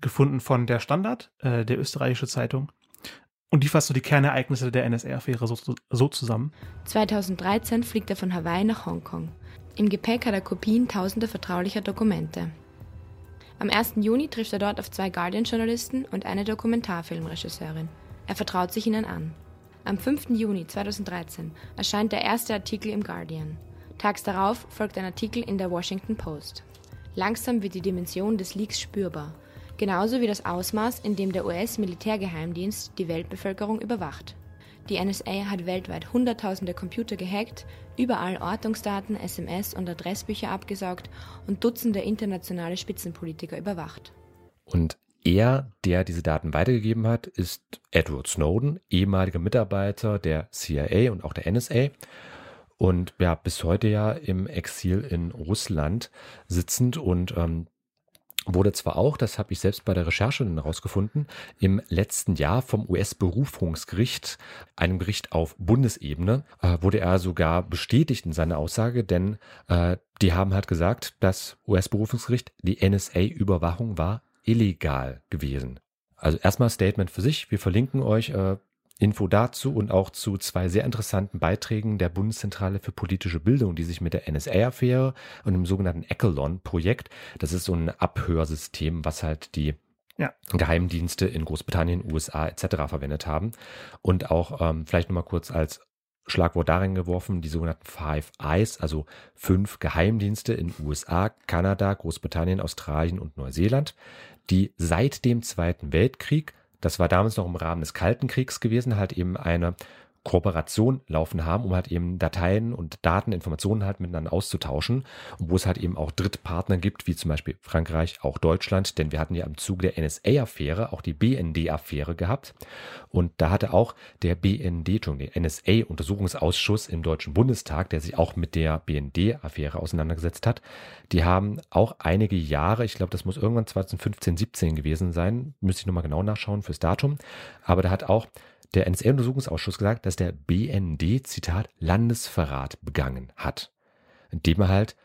gefunden von der Standard, äh, der österreichische Zeitung. Und die fasst so die Kernereignisse der NSA-Affäre so, so zusammen. 2013 fliegt er von Hawaii nach Hongkong. Im Gepäck hat er Kopien tausender vertraulicher Dokumente. Am 1. Juni trifft er dort auf zwei Guardian-Journalisten und eine Dokumentarfilmregisseurin. Er vertraut sich ihnen an. Am 5. Juni 2013 erscheint der erste Artikel im Guardian. Tags darauf folgt ein Artikel in der Washington Post. Langsam wird die Dimension des Leaks spürbar, genauso wie das Ausmaß, in dem der US-Militärgeheimdienst die Weltbevölkerung überwacht. Die NSA hat weltweit Hunderttausende Computer gehackt, überall Ortungsdaten, SMS und Adressbücher abgesaugt und Dutzende internationale Spitzenpolitiker überwacht. Und er, der diese Daten weitergegeben hat, ist Edward Snowden, ehemaliger Mitarbeiter der CIA und auch der NSA. Und ja, bis heute ja im Exil in Russland sitzend und ähm, wurde zwar auch, das habe ich selbst bei der Recherche dann herausgefunden, im letzten Jahr vom US-Berufungsgericht, einem Gericht auf Bundesebene, äh, wurde er sogar bestätigt in seiner Aussage, denn äh, die haben halt gesagt, das US-Berufungsgericht, die NSA-Überwachung war illegal gewesen. Also erstmal Statement für sich. Wir verlinken euch äh, Info dazu und auch zu zwei sehr interessanten Beiträgen der Bundeszentrale für politische Bildung, die sich mit der NSA-Affäre und dem sogenannten Echelon-Projekt, das ist so ein Abhörsystem, was halt die Ja. Geheimdienste in Großbritannien, USA etc. verwendet haben. Und auch ähm, vielleicht nochmal kurz als Schlagwort darin geworfen, die sogenannten Five Eyes, also fünf Geheimdienste in USA, Kanada, Großbritannien, Australien und Neuseeland, die seit dem Zweiten Weltkrieg, das war damals noch im Rahmen des Kalten Kriegs gewesen, halt eben eine Kooperation laufen haben, um halt eben Dateien und Daten, Informationen halt miteinander auszutauschen. Und wo es halt eben auch Drittpartner gibt, wie zum Beispiel Frankreich, auch Deutschland, denn wir hatten ja im Zuge der NSA-Affäre auch die BND-Affäre gehabt. Und da hatte auch der BND, der NSA-Untersuchungsausschuss im Deutschen Bundestag, der sich auch mit der BND-Affäre auseinandergesetzt hat, die haben auch einige Jahre, ich glaube, das muss irgendwann 2015, 17 gewesen sein, müsste ich nochmal genau nachschauen fürs Datum, aber da hat auch der NSA-Untersuchungsausschuss gesagt, dass der BND, Zitat, Landesverrat begangen hat. Indem er halt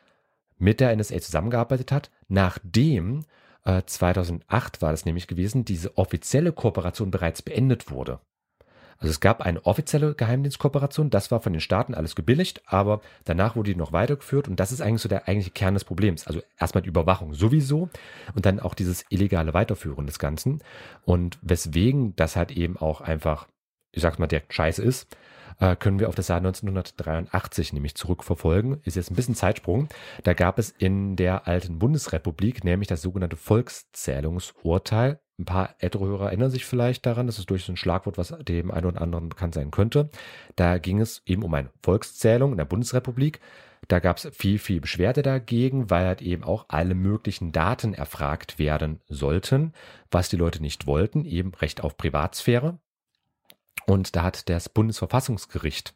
mit der NSA zusammengearbeitet hat, nachdem äh, 2008 war das nämlich gewesen, diese offizielle Kooperation bereits beendet wurde. Also es gab eine offizielle Geheimdienstkooperation, das war von den Staaten alles gebilligt, aber danach wurde die noch weitergeführt und das ist eigentlich so der eigentliche Kern des Problems. Also erstmal die Überwachung sowieso und dann auch dieses illegale Weiterführen des Ganzen und weswegen das halt eben auch einfach ich sag's mal, der Scheiß ist, äh, können wir auf das Jahr 1983 nämlich zurückverfolgen. Ist jetzt ein bisschen Zeitsprung. Da gab es in der alten Bundesrepublik nämlich das sogenannte Volkszählungsurteil. Ein paar ältere erinnern sich vielleicht daran, das ist durch so ein Schlagwort, was dem einen oder anderen bekannt sein könnte. Da ging es eben um eine Volkszählung in der Bundesrepublik. Da gab es viel, viel Beschwerde dagegen, weil halt eben auch alle möglichen Daten erfragt werden sollten, was die Leute nicht wollten, eben Recht auf Privatsphäre. Und da hat das Bundesverfassungsgericht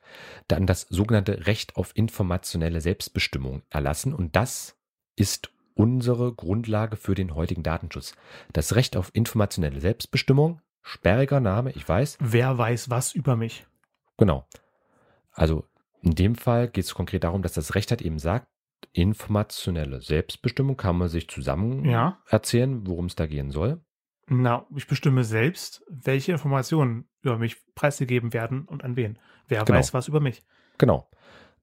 dann das sogenannte Recht auf informationelle Selbstbestimmung erlassen. Und das ist unsere Grundlage für den heutigen Datenschutz. Das Recht auf informationelle Selbstbestimmung, sperriger Name, ich weiß. Wer weiß was über mich? Genau. Also in dem Fall geht es konkret darum, dass das Recht halt eben sagt, informationelle Selbstbestimmung kann man sich zusammen Ja. erzählen, worum es da gehen soll. Na, ich bestimme selbst, welche Informationen über mich preisgegeben werden und an wen. Wer Genau. weiß was über mich. Genau.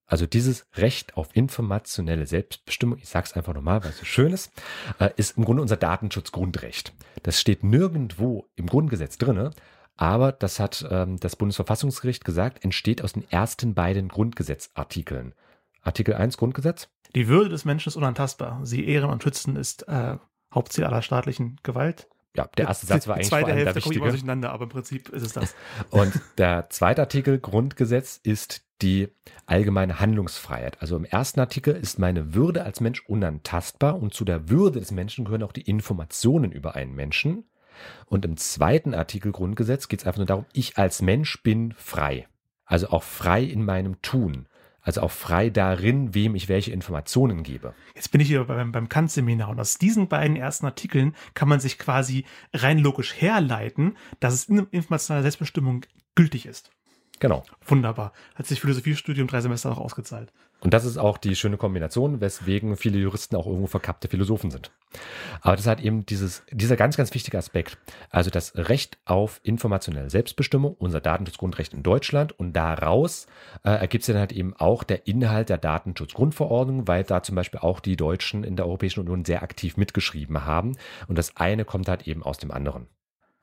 Also dieses Recht auf informationelle Selbstbestimmung, ich sage es einfach nochmal, weil es so schön ist, äh, ist im Grunde unser Datenschutzgrundrecht. Das steht nirgendwo im Grundgesetz drinne, aber das hat ähm, das Bundesverfassungsgericht gesagt, entsteht aus den ersten beiden Grundgesetzartikeln. Artikel 1 Grundgesetz, Die Würde des Menschen ist unantastbar. Sie ehren und schützen ist äh, Hauptziel aller staatlichen Gewalt. Ja, der erste Satz war Die eigentlich vor zweite allem der Hälfte wichtige. durcheinander, aber im Prinzip ist es das. Und der zweite Artikel Grundgesetz ist die allgemeine Handlungsfreiheit. Also im ersten Artikel ist meine Würde als Mensch unantastbar und zu der Würde des Menschen gehören auch die Informationen über einen Menschen. Und im zweiten Artikel Grundgesetz geht es einfach nur darum, ich als Mensch bin frei. Also auch frei in meinem Tun. Also auch frei darin, wem ich welche Informationen gebe. Jetzt bin ich hier beim, beim Kant-Seminar und aus diesen beiden ersten Artikeln kann man sich quasi rein logisch herleiten, dass es in informationaler Selbstbestimmung gültig ist. Genau. Wunderbar. Hat sich Philosophiestudium drei Semester auch ausgezahlt. Und das ist auch die schöne Kombination, weswegen viele Juristen auch irgendwo verkappte Philosophen sind. Aber das hat eben dieses, dieser ganz, ganz wichtige Aspekt. Also das Recht auf informationelle Selbstbestimmung, unser Datenschutzgrundrecht in Deutschland. Und daraus äh, ergibt sich dann halt eben auch der Inhalt der Datenschutzgrundverordnung, weil da zum Beispiel auch die Deutschen in der Europäischen Union sehr aktiv mitgeschrieben haben. Und das eine kommt halt eben aus dem anderen.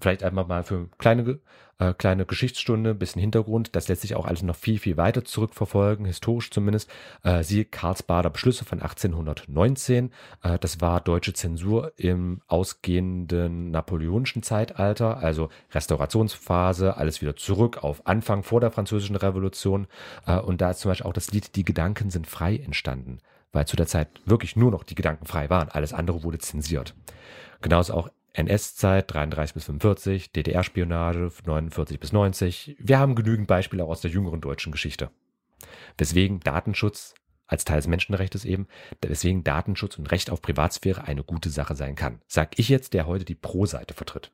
Vielleicht einmal mal für kleine, äh, kleine Geschichtsstunde, bisschen Hintergrund. Das lässt sich auch alles noch viel, viel weiter zurückverfolgen, historisch zumindest. Äh, siehe Karlsbader Beschlüsse von 1819. Äh, das war deutsche Zensur im ausgehenden napoleonischen Zeitalter, also Restaurationsphase, alles wieder zurück auf Anfang vor der französischen Revolution. Äh, und da ist zum Beispiel auch das Lied Die Gedanken sind frei entstanden, weil zu der Zeit wirklich nur noch die Gedanken frei waren. Alles andere wurde zensiert. Genauso auch NS-Zeit 33 bis 45, DDR-Spionage 49 bis 90. Wir haben genügend Beispiele auch aus der jüngeren deutschen Geschichte. Weswegen Datenschutz als Teil des Menschenrechts eben, weswegen Datenschutz und Recht auf Privatsphäre eine gute Sache sein kann. Sag ich jetzt, der heute die Pro-Seite vertritt.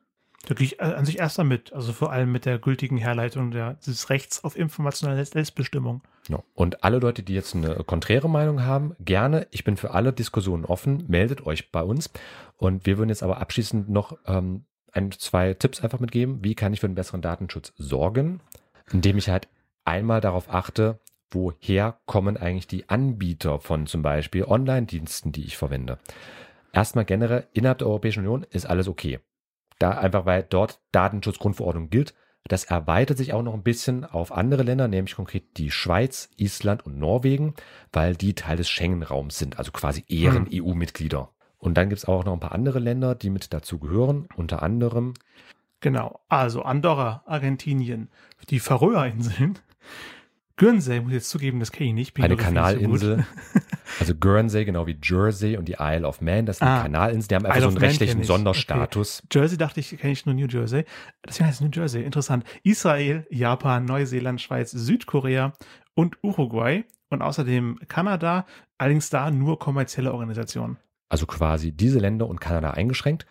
Da gehe ich äh, an sich erst damit, also vor allem mit der gültigen Herleitung der, des Rechts auf informationelle Selbstbestimmung. Ja. Und alle Leute, die jetzt eine konträre Meinung haben, gerne. Ich bin für alle Diskussionen offen. Meldet euch bei uns. Und wir würden jetzt aber abschließend noch ähm, ein, zwei Tipps einfach mitgeben. Wie kann ich für einen besseren Datenschutz sorgen? Indem ich halt einmal darauf achte, woher kommen eigentlich die Anbieter von zum Beispiel Online-Diensten, die ich verwende. Erstmal generell, innerhalb der Europäischen Union ist alles okay. Da einfach, weil dort Datenschutzgrundverordnung gilt. Das erweitert sich auch noch ein bisschen auf andere Länder, nämlich konkret die Schweiz, Island und Norwegen, weil die Teil des Schengen-Raums sind, also quasi Ehren-EU-Mitglieder. Und dann gibt es auch noch ein paar andere Länder, die mit dazu gehören, unter anderem Genau. Also Andorra, Argentinien, die Färöerinseln. Guernsey, muss ich jetzt zugeben, das kenne ich nicht. bin eine nicht so. Kanalinsel. Also Guernsey, genau wie Jersey und die Isle of Man, das sind Ah, Kanalinseln, die haben einfach so einen Man rechtlichen. Sonderstatus. Jersey dachte ich, kenne ich nur New Jersey. Deswegen heißt es New Jersey. Interessant. Israel, Japan, Neuseeland, Schweiz, Südkorea und Uruguay. Und außerdem Kanada, allerdings da nur kommerzielle Organisationen. Also quasi diese Länder und Kanada eingeschränkt.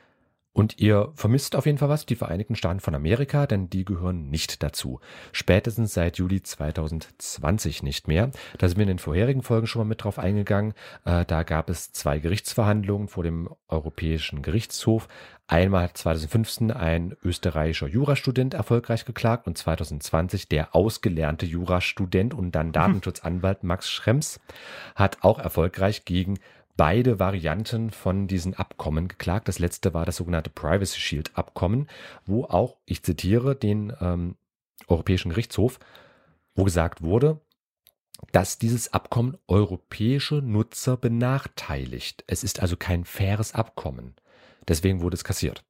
Und ihr vermisst auf jeden Fall was, die Vereinigten Staaten von Amerika, denn die gehören nicht dazu. Spätestens seit Juli 2020 nicht mehr. Da sind wir in den vorherigen Folgen schon mal mit drauf eingegangen. Äh, da gab es zwei Gerichtsverhandlungen vor dem Europäischen Gerichtshof. Einmal hat 2015 ein österreichischer Jurastudent erfolgreich geklagt und 2020 der ausgelernte Jurastudent und dann Datenschutzanwalt Max Schrems hat auch erfolgreich gegen beide Varianten von diesen Abkommen geklagt. Das letzte war das sogenannte Privacy Shield Abkommen, wo auch, ich zitiere den ähm, Europäischen Gerichtshof, wo gesagt wurde, dass dieses Abkommen europäische Nutzer benachteiligt. Es ist also kein faires Abkommen. Deswegen wurde es kassiert.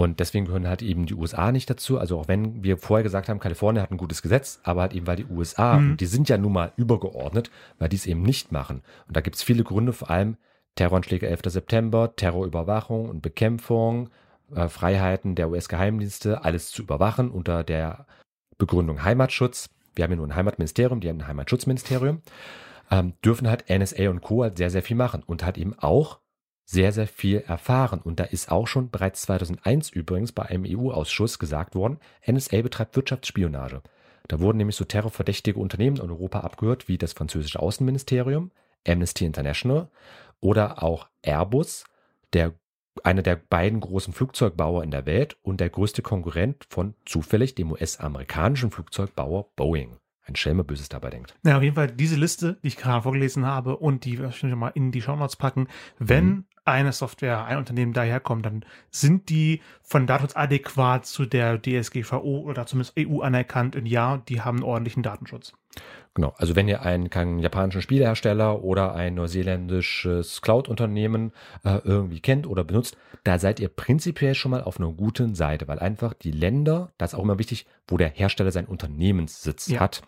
Und deswegen gehören halt eben die USA nicht dazu. Also auch wenn wir vorher gesagt haben, Kalifornien hat ein gutes Gesetz, aber halt eben weil die USA, Mhm. und die sind ja nun mal übergeordnet, weil die es eben nicht machen. Und da gibt es viele Gründe, vor allem Terroranschläge 11. September, Terrorüberwachung und Bekämpfung, äh, Freiheiten der US-Geheimdienste, alles zu überwachen unter der Begründung Heimatschutz. Wir haben ja nur ein Heimatministerium, die haben ein Heimatschutzministerium. Ähm, dürfen halt NSA und Co. halt sehr, sehr viel machen und halt eben auch sehr, sehr viel erfahren. Und da ist auch schon bereits 2001 übrigens bei einem EU-Ausschuss gesagt worden, NSA betreibt Wirtschaftsspionage. Da wurden nämlich so terrorverdächtige Unternehmen in Europa abgehört, wie das französische Außenministerium, Amnesty International oder auch Airbus, der einer der beiden großen Flugzeugbauer in der Welt und der größte Konkurrent von zufällig dem US-amerikanischen Flugzeugbauer Boeing. Ein Schelme Böses dabei denkt. Ja, auf jeden Fall diese Liste, die ich gerade vorgelesen habe und die wir wahrscheinlich mal in die Shownotes packen. Wenn Mhm. Eine Software, ein Unternehmen daherkommt, dann sind die von Datenschutz adäquat zu der DSGVO oder zumindest EU anerkannt. Und ja, die haben einen ordentlichen Datenschutz. Genau, also wenn ihr einen, keinen japanischen Spielehersteller oder ein neuseeländisches Cloud-Unternehmen äh, irgendwie kennt oder benutzt, da seid ihr prinzipiell schon mal auf einer guten Seite, weil einfach die Länder, das ist auch immer wichtig, wo der Hersteller seinen Unternehmenssitz Ja. hat,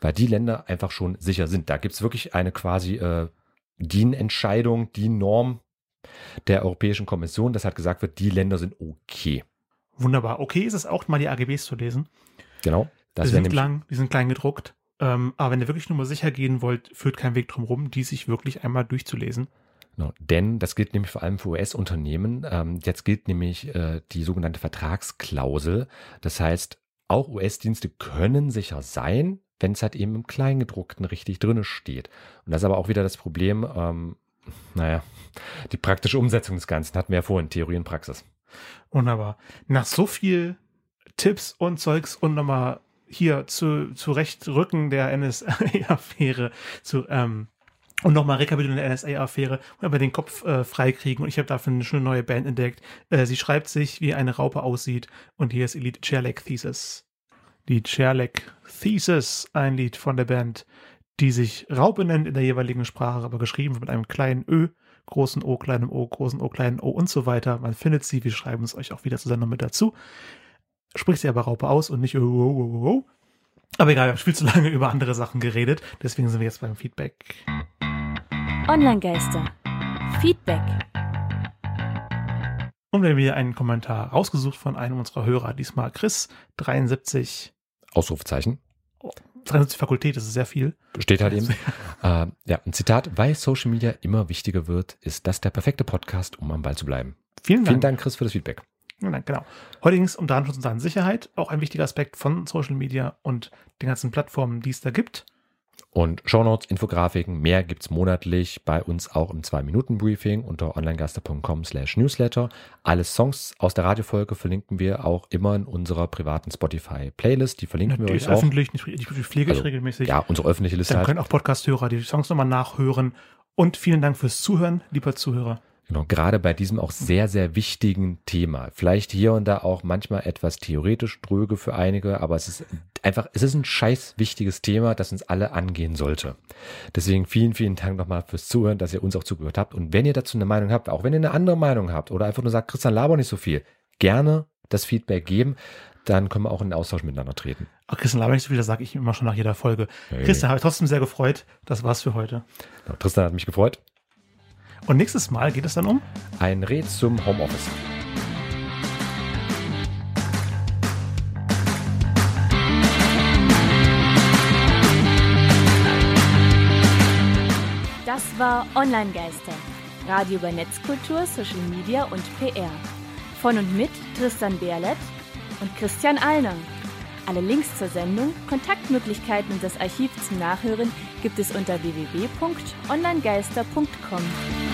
weil die Länder einfach schon sicher sind. Da gibt es wirklich eine quasi äh, DIN-Entscheidung, DIN-Norm der Europäischen Kommission, das hat gesagt wird, die Länder sind okay. Wunderbar. Okay ist es auch mal die AGBs zu lesen. Genau. Das die sind lang, die sind klein gedruckt. Ähm, aber wenn ihr wirklich nur mal sicher gehen wollt, führt kein Weg drum rum, die sich wirklich einmal durchzulesen. Genau, denn das gilt nämlich vor allem für US-Unternehmen. Ähm, jetzt gilt nämlich äh, die sogenannte Vertragsklausel. Das heißt, auch US-Dienste können sicher sein, wenn es halt eben im Kleingedruckten richtig drinne steht. Und das ist aber auch wieder das Problem, ähm, naja, die praktische Umsetzung des Ganzen hatten wir ja vorhin, Theorie und Praxis. Wunderbar. Nach so viel Tipps und Zeugs und nochmal hier zu, zurechtrücken der NSA-Affäre zu, ähm, und nochmal rekapitulieren der NSA-Affäre und aber den Kopf äh, freikriegen. Und ich habe dafür eine schöne neue Band entdeckt. Äh, sie schreibt sich, wie eine Raupe aussieht. Und hier ist Lied Chairleg Thesis. Die Chairleg Thesis, ein Lied von der Band, die sich Raupe nennt in der jeweiligen Sprache, aber geschrieben mit einem kleinen Ö, großen O, kleinem O, großen O, kleinen O und so weiter. Man findet sie, wir schreiben es euch auch wieder zusammen mit dazu. Spricht sie aber Raupe aus und nicht oh, oh, oh, oh. Aber egal, wir haben viel zu lange über andere Sachen geredet, deswegen sind wir jetzt beim Feedback. Online-Geister. Feedback. Und wir haben hier einen Kommentar rausgesucht von einem unserer Hörer, diesmal Chris, 73, Ausrufezeichen. 73 Fakultät, das ist sehr viel. Steht halt eben. äh, ja, ein Zitat, weil Social Media immer wichtiger wird, ist das der perfekte Podcast, um am Ball zu bleiben. Vielen Dank. Vielen Dank, Chris, für das Feedback. Vielen Dank, genau. Heute ging es um Datenschutz und Datensicherheit, auch ein wichtiger Aspekt von Social Media und den ganzen Plattformen, die es da gibt. Und Shownotes, Infografiken, mehr gibt's monatlich bei uns auch im 2-Minuten-Briefing unter onlinegaster.com slash newsletter. Alle Songs aus der Radiofolge verlinken wir auch immer in unserer privaten Spotify-Playlist. Die verlinken wir die euch ist auch. öffentlich, nicht, ich pflege ich Also, regelmäßig. Ja, unsere öffentliche Liste Dann halt. können auch Podcast-Hörer die Songs nochmal nachhören. Und vielen Dank fürs Zuhören, lieber Zuhörer. Genau, gerade bei diesem auch sehr, sehr wichtigen Thema. Vielleicht hier und da auch manchmal etwas theoretisch dröge für einige, aber es ist einfach, es ist ein scheiß wichtiges Thema, das uns alle angehen sollte. Deswegen vielen, vielen Dank nochmal fürs Zuhören, dass ihr uns auch zugehört habt. Und wenn ihr dazu eine Meinung habt, auch wenn ihr eine andere Meinung habt oder einfach nur sagt, Christian, laber nicht so viel, gerne das Feedback geben dann können wir auch in den Austausch miteinander treten. Ach, Christian, laber nicht so viel, das sage ich immer schon nach jeder Folge. Hey. Christian, habe ich trotzdem sehr gefreut. Das war's für heute. Ja, Tristan hat mich gefreut. Und nächstes Mal geht es dann um? Ein Red zum Homeoffice. Das war Online Geister. Radio über Netzkultur, Social Media und PR. Von und mit Tristan Berlet und Christian Allner. Alle Links zur Sendung, Kontaktmöglichkeiten und das Archiv zum Nachhören gibt es unter www.onlinegeister.com.